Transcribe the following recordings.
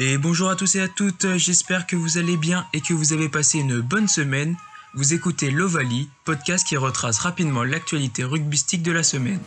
Et bonjour à tous et à toutes, j'espère que vous allez bien et que vous avez passé une bonne semaine. Vous écoutez l'Ovalie, podcast qui retrace rapidement l'actualité rugbystique de la semaine.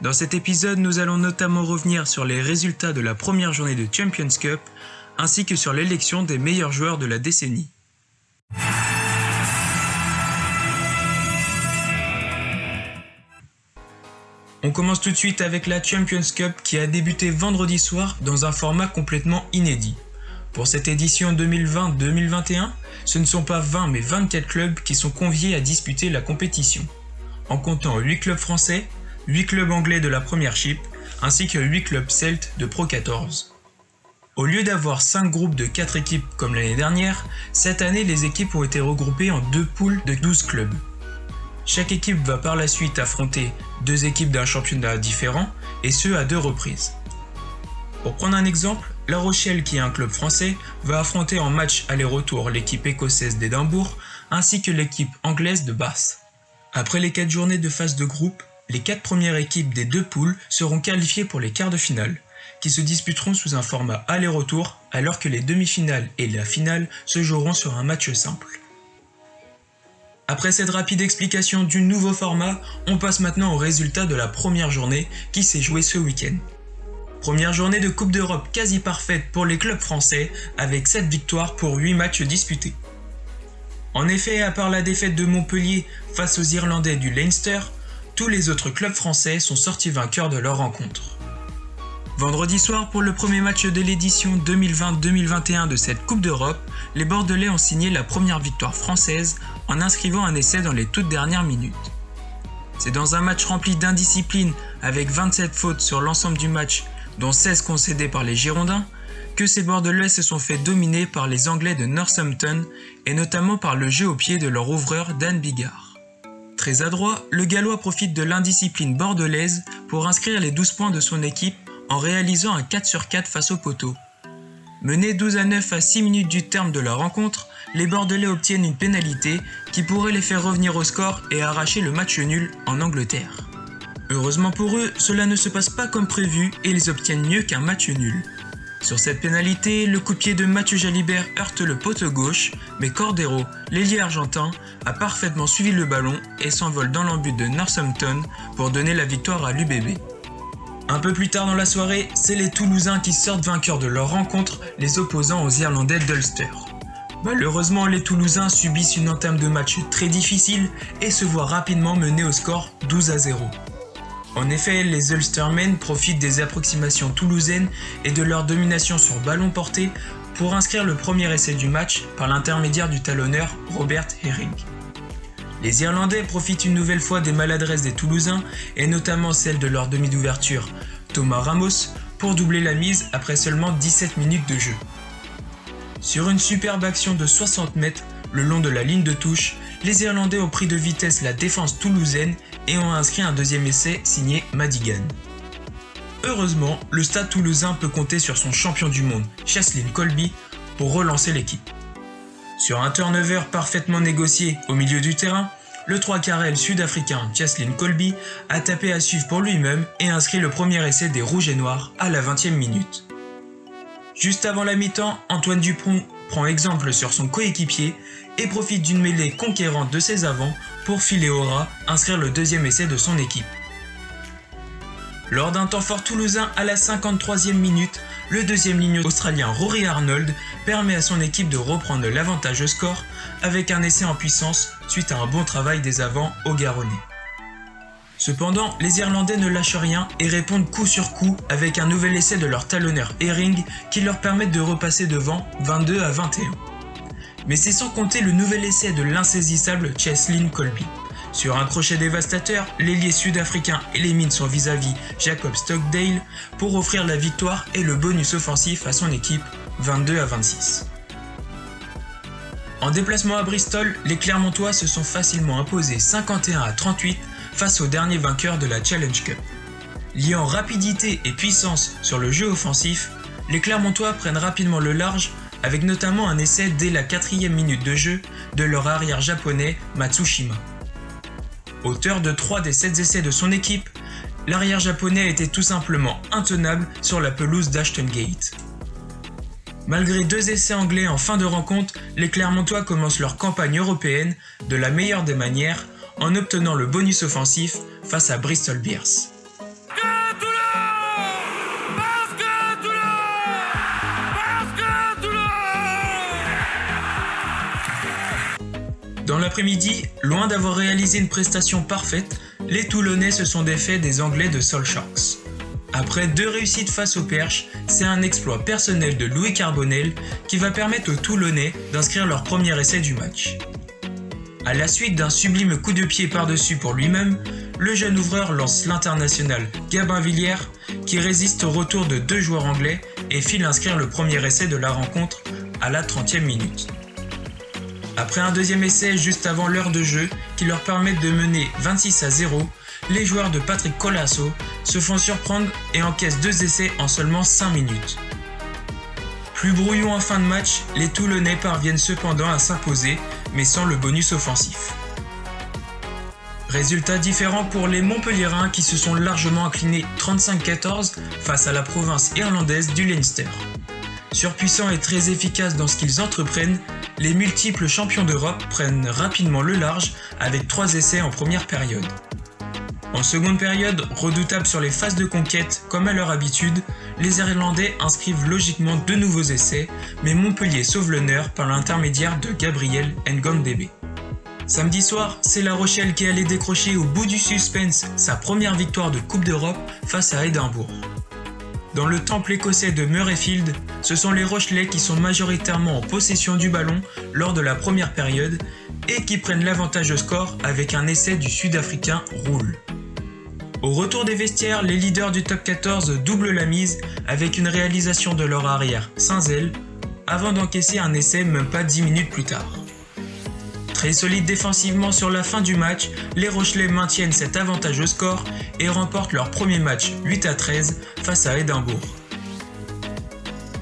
Dans cet épisode, nous allons notamment revenir sur les résultats de la première journée de Champions Cup, ainsi que sur l'élection des meilleurs joueurs de la décennie. On commence tout de suite avec la Champions Cup qui a débuté vendredi soir dans un format complètement inédit. Pour cette édition 2020-2021, ce ne sont pas 20 mais 24 clubs qui sont conviés à disputer la compétition, en comptant 8 clubs français, 8 clubs anglais de la première chip, ainsi que 8 clubs celtes de Pro 14. Au lieu d'avoir 5 groupes de 4 équipes comme l'année dernière, cette année les équipes ont été regroupées en deux poules de 12 clubs. Chaque équipe va par la suite affronter deux équipes d'un championnat différent, et ce à deux reprises. Pour prendre un exemple, La Rochelle, qui est un club français, va affronter en match aller-retour l'équipe écossaise d'Édimbourg ainsi que l'équipe anglaise de Bath. Après les 4 journées de phase de groupe, les 4 premières équipes des deux poules seront qualifiées pour les quarts de finale, qui se disputeront sous un format aller-retour alors que les demi-finales et la finale se joueront sur un match simple. Après cette rapide explication du nouveau format, on passe maintenant aux résultats de la première journée qui s'est jouée ce week-end. Première journée de Coupe d'Europe quasi parfaite pour les clubs français avec 7 victoires pour 8 matchs disputés. En effet, à part la défaite de Montpellier face aux Irlandais du Leinster, tous les autres clubs français sont sortis vainqueurs de leur rencontre. Vendredi soir, pour le premier match de l'édition 2020-2021 de cette Coupe d'Europe, les Bordelais ont signé la première victoire française en inscrivant un essai dans les toutes dernières minutes. C'est dans un match rempli d'indiscipline avec 27 fautes sur l'ensemble du match, dont 16 concédées par les Girondins, que ces Bordelais se sont fait dominer par les Anglais de Northampton et notamment par le jeu au pied de leur ouvreur Dan Bigard. Très adroit, le Gallois profite de l'indiscipline bordelaise pour inscrire les 12 points de son équipe en réalisant un 4 sur 4 face au poteau. Menés 12 à 9 à 6 minutes du terme de la rencontre, les Bordelais obtiennent une pénalité qui pourrait les faire revenir au score et arracher le match nul en Angleterre. Heureusement pour eux, cela ne se passe pas comme prévu et ils obtiennent mieux qu'un match nul. Sur cette pénalité, le coup de Mathieu Jalibert heurte le poteau gauche, mais Cordero, l'ailier argentin, a parfaitement suivi le ballon et s'envole dans l'embut de Northampton pour donner la victoire à l'UBB. Un peu plus tard dans la soirée, c'est les Toulousains qui sortent vainqueurs de leur rencontre, les opposants aux Irlandais d'Ulster. Malheureusement, les Toulousains subissent une entame de match très difficile et se voient rapidement menés au score 12 à 0. En effet, les Ulstermen profitent des approximations toulousaines et de leur domination sur ballon porté pour inscrire le premier essai du match par l'intermédiaire du talonneur Robert Herring. Les Irlandais profitent une nouvelle fois des maladresses des Toulousains et notamment celle de leur demi d'ouverture, Thomas Ramos, pour doubler la mise après seulement 17 minutes de jeu. Sur une superbe action de 60 mètres le long de la ligne de touche, les Irlandais ont pris de vitesse la défense toulousaine et ont inscrit un deuxième essai signé Madigan. Heureusement, le stade toulousain peut compter sur son champion du monde, Chaslin Colby, pour relancer l'équipe. Sur un turnover parfaitement négocié au milieu du terrain, le 3 carrel sud-africain Chaslin Colby a tapé à suivre pour lui-même et inscrit le premier essai des Rouges et Noirs à la 20e minute. Juste avant la mi-temps, Antoine Dupont prend exemple sur son coéquipier et profite d'une mêlée conquérante de ses avants pour filer au rat inscrire le deuxième essai de son équipe. Lors d'un temps fort toulousain à la 53e minute, le deuxième ligne australien Rory Arnold permet à son équipe de reprendre l'avantage au score avec un essai en puissance suite à un bon travail des avants au Garonnais. Cependant, les Irlandais ne lâchent rien et répondent coup sur coup avec un nouvel essai de leur talonneur Herring qui leur permet de repasser devant 22 à 21. Mais c'est sans compter le nouvel essai de l'insaisissable Cheslin Colby. Sur un crochet dévastateur, l'ailier sud-africain élimine son vis-à-vis Jacob Stockdale pour offrir la victoire et le bonus offensif à son équipe 22 à 26. En déplacement à Bristol, les Clermontois se sont facilement imposés 51 à 38 face au dernier vainqueur de la Challenge Cup. Liant rapidité et puissance sur le jeu offensif, les Clermontois prennent rapidement le large avec notamment un essai dès la quatrième minute de jeu de leur arrière japonais Matsushima. Auteur de 3 des 7 essais de son équipe, l'arrière japonais était tout simplement intenable sur la pelouse d'Ashton Gate. Malgré deux essais anglais en fin de rencontre, les Clermontois commencent leur campagne européenne de la meilleure des manières en obtenant le bonus offensif face à Bristol Bears. Dans l'après-midi, loin d'avoir réalisé une prestation parfaite, les Toulonnais se sont défaits des Anglais de Sol Sharks. Après deux réussites face aux Perches, c'est un exploit personnel de Louis Carbonel qui va permettre aux Toulonnais d'inscrire leur premier essai du match. À la suite d'un sublime coup de pied par-dessus pour lui-même, le jeune ouvreur lance l'international Gabin Villiers qui résiste au retour de deux joueurs anglais et file inscrire le premier essai de la rencontre à la 30e minute. Après un deuxième essai juste avant l'heure de jeu qui leur permet de mener 26 à 0, les joueurs de Patrick Colasso se font surprendre et encaissent deux essais en seulement 5 minutes. Plus brouillon en fin de match, les Toulonnais parviennent cependant à s'imposer, mais sans le bonus offensif. Résultat différent pour les Montpelliérains qui se sont largement inclinés 35-14 face à la province irlandaise du Leinster. Surpuissants et très efficaces dans ce qu'ils entreprennent, les multiples champions d'Europe prennent rapidement le large avec trois essais en première période. En seconde période, redoutables sur les phases de conquête comme à leur habitude, les Irlandais inscrivent logiquement deux nouveaux essais, mais Montpellier sauve l'honneur par l'intermédiaire de Gabriel Ngondebe. Samedi soir, c'est La Rochelle qui allait décrocher au bout du suspense sa première victoire de Coupe d'Europe face à Édimbourg. Dans le temple écossais de Murrayfield, ce sont les Rochelais qui sont majoritairement en possession du ballon lors de la première période et qui prennent l'avantage au score avec un essai du Sud-Africain Roule. Au retour des vestiaires, les leaders du top 14 doublent la mise avec une réalisation de leur arrière, Saint-Zel, avant d'encaisser un essai même pas 10 minutes plus tard. Très solide défensivement sur la fin du match, les Rochelais maintiennent cet avantage au score et remportent leur premier match 8 à 13 face à Édimbourg.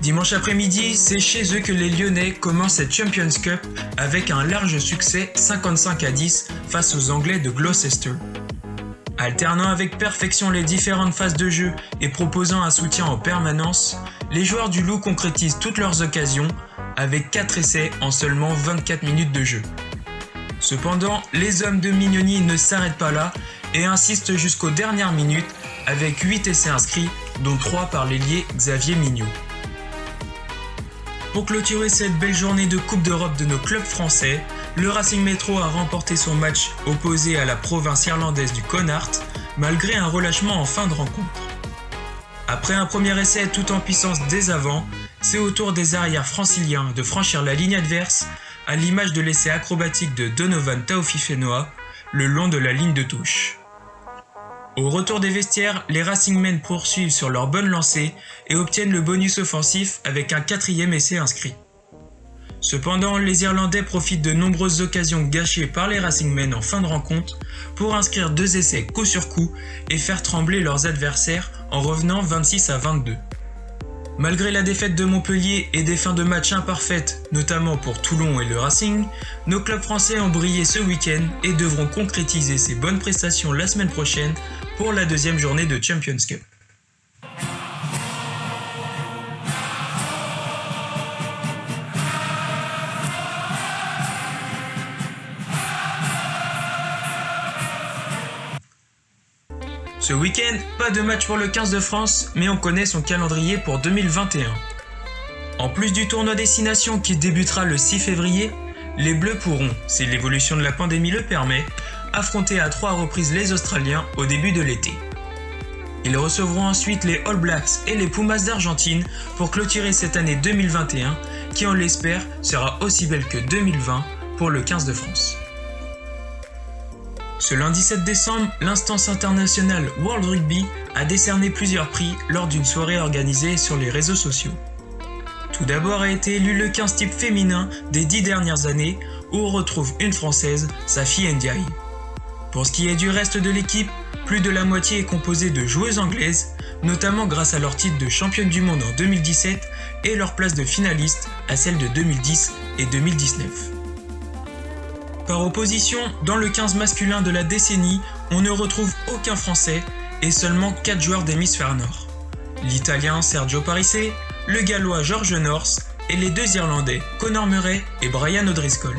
Dimanche après-midi, c'est chez eux que les Lyonnais commencent cette Champions Cup avec un large succès 55 à 10 face aux Anglais de Gloucester. Alternant avec perfection les différentes phases de jeu et proposant un soutien en permanence, les joueurs du Loup concrétisent toutes leurs occasions avec 4 essais en seulement 24 minutes de jeu. Cependant, les hommes de Mignoni ne s'arrêtent pas là et insistent jusqu'aux dernières minutes avec 8 essais inscrits, dont 3 par l'ailier Xavier Mignot. Pour clôturer cette belle journée de Coupe d'Europe de nos clubs français, le Racing Metro a remporté son match opposé à la province irlandaise du Connacht, malgré un relâchement en fin de rencontre. Après un premier essai tout en puissance dès avant, c'est au tour des arrières franciliens de franchir la ligne adverse à l'image de l'essai acrobatique de Donovan Taofifenoa le long de la ligne de touche. Au retour des vestiaires, les Racingmen poursuivent sur leur bonne lancée et obtiennent le bonus offensif avec un quatrième essai inscrit. Cependant, les Irlandais profitent de nombreuses occasions gâchées par les Racingmen en fin de rencontre pour inscrire deux essais coup sur coup et faire trembler leurs adversaires en revenant 26 à 22. Malgré la défaite de Montpellier et des fins de match imparfaites, notamment pour Toulon et le Racing, nos clubs français ont brillé ce week-end et devront concrétiser ces bonnes prestations la semaine prochaine pour la deuxième journée de Champions Cup. Ce week-end, pas de match pour le 15 de France, mais on connaît son calendrier pour 2021. En plus du tournoi Destination qui débutera le 6 février, les Bleus pourront, si l'évolution de la pandémie le permet, affronter à trois reprises les Australiens au début de l'été. Ils recevront ensuite les All Blacks et les Pumas d'Argentine pour clôturer cette année 2021 qui, on l'espère, sera aussi belle que 2020 pour le 15 de France. Ce lundi 7 décembre, l'instance internationale World Rugby a décerné plusieurs prix lors d'une soirée organisée sur les réseaux sociaux. Tout d'abord a été élu le 15 type féminin des 10 dernières années où on retrouve une française, Safi Ndiaye. Pour ce qui est du reste de l'équipe, plus de la moitié est composée de joueuses anglaises, notamment grâce à leur titre de championne du monde en 2017 et leur place de finaliste à celle de 2010 et 2019. Par opposition, dans le 15 masculin de la décennie, on ne retrouve aucun Français et seulement 4 joueurs d'hémisphère nord. L'Italien Sergio Parisse, le Gallois George North et les deux Irlandais, Conor Murray et Brian O'Driscoll.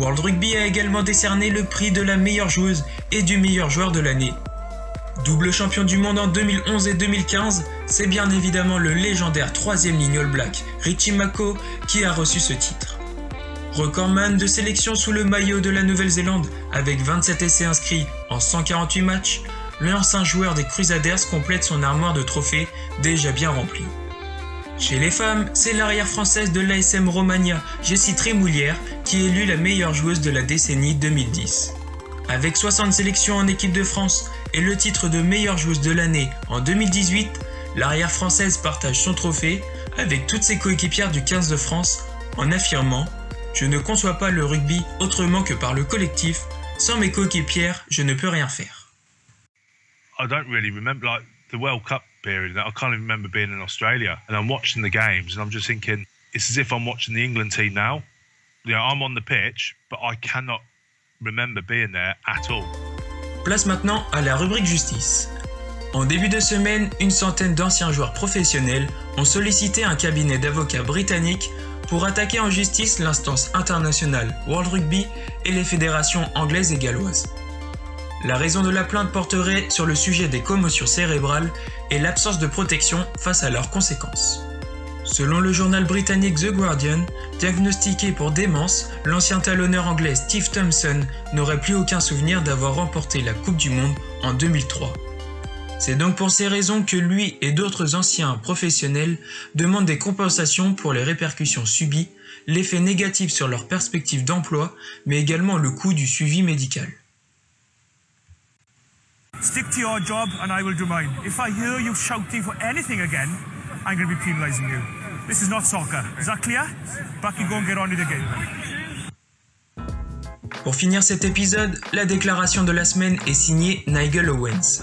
World Rugby a également décerné le prix de la meilleure joueuse et du meilleur joueur de l'année. Double champion du monde en 2011 et 2015, c'est bien évidemment le légendaire troisième ligne All Black, Richie Mako, qui a reçu ce titre. Recordman de sélection sous le maillot de la Nouvelle-Zélande, avec 27 essais inscrits en 148 matchs, l'ancien joueur des Crusaders complète son armoire de trophées déjà bien remplie. Chez les femmes, c'est l'arrière française de l'ASM Romagna, Jessie Trémoulière, qui est élue la meilleure joueuse de la décennie 2010. Avec 60 sélections en équipe de France et le titre de meilleure joueuse de l'année en 2018, l'arrière française partage son trophée avec toutes ses coéquipières du 15 de France en affirmant Je ne conçois pas le rugby autrement que par le collectif, sans mes coéquipières, je ne peux rien faire. I don't really remember like the World Cup period. I can't even remember being in Australia and I'm watching the games and I'm just thinking it's as if I'm watching the England team now. You know, I'm on the pitch, but I cannot remember being there at all. Place maintenant à la rubrique justice. En début de semaine, une centaine d'anciens joueurs professionnels ont sollicité un cabinet d'avocats britanniques pour attaquer en justice l'instance internationale World Rugby et les fédérations anglaises et galloises. La raison de la plainte porterait sur le sujet des commotions cérébrales et l'absence de protection face à leurs conséquences. Selon le journal britannique The Guardian, diagnostiqué pour démence, l'ancien talonneur anglais Steve Thompson n'aurait plus aucun souvenir d'avoir remporté la Coupe du Monde en 2003. C'est donc pour ces raisons que lui et d'autres anciens professionnels demandent des compensations pour les répercussions subies, l'effet négatif sur leur perspective d'emploi, mais également le coût du suivi médical. Stick to your job and I will do mine. If I hear you shouting for anything again, I'm going to be penalising you. This is not soccer. Is that clear? Back you go and get on with the game. Pour finir cet épisode, la déclaration de la semaine est signée Nigel Owens.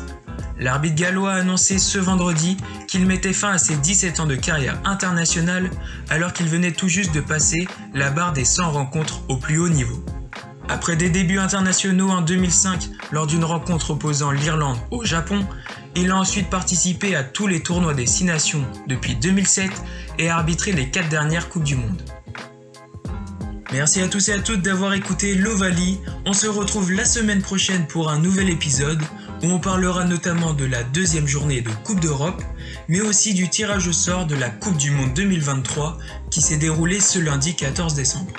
L'arbitre gallois a annoncé ce vendredi qu'il mettait fin à ses 17 ans de carrière internationale alors qu'il venait tout juste de passer la barre des 100 rencontres au plus haut niveau. Après des débuts internationaux en 2005 lors d'une rencontre opposant l'Irlande au Japon, il a ensuite participé à tous les tournois des 6 nations depuis 2007 et a arbitré les 4 dernières Coupes du Monde. Merci à tous et à toutes d'avoir écouté l'Ovalie. On se retrouve la semaine prochaine pour un nouvel épisode où on parlera notamment de la deuxième journée de Coupe d'Europe, mais aussi du tirage au sort de la Coupe du Monde 2023 qui s'est déroulée ce lundi 14 décembre.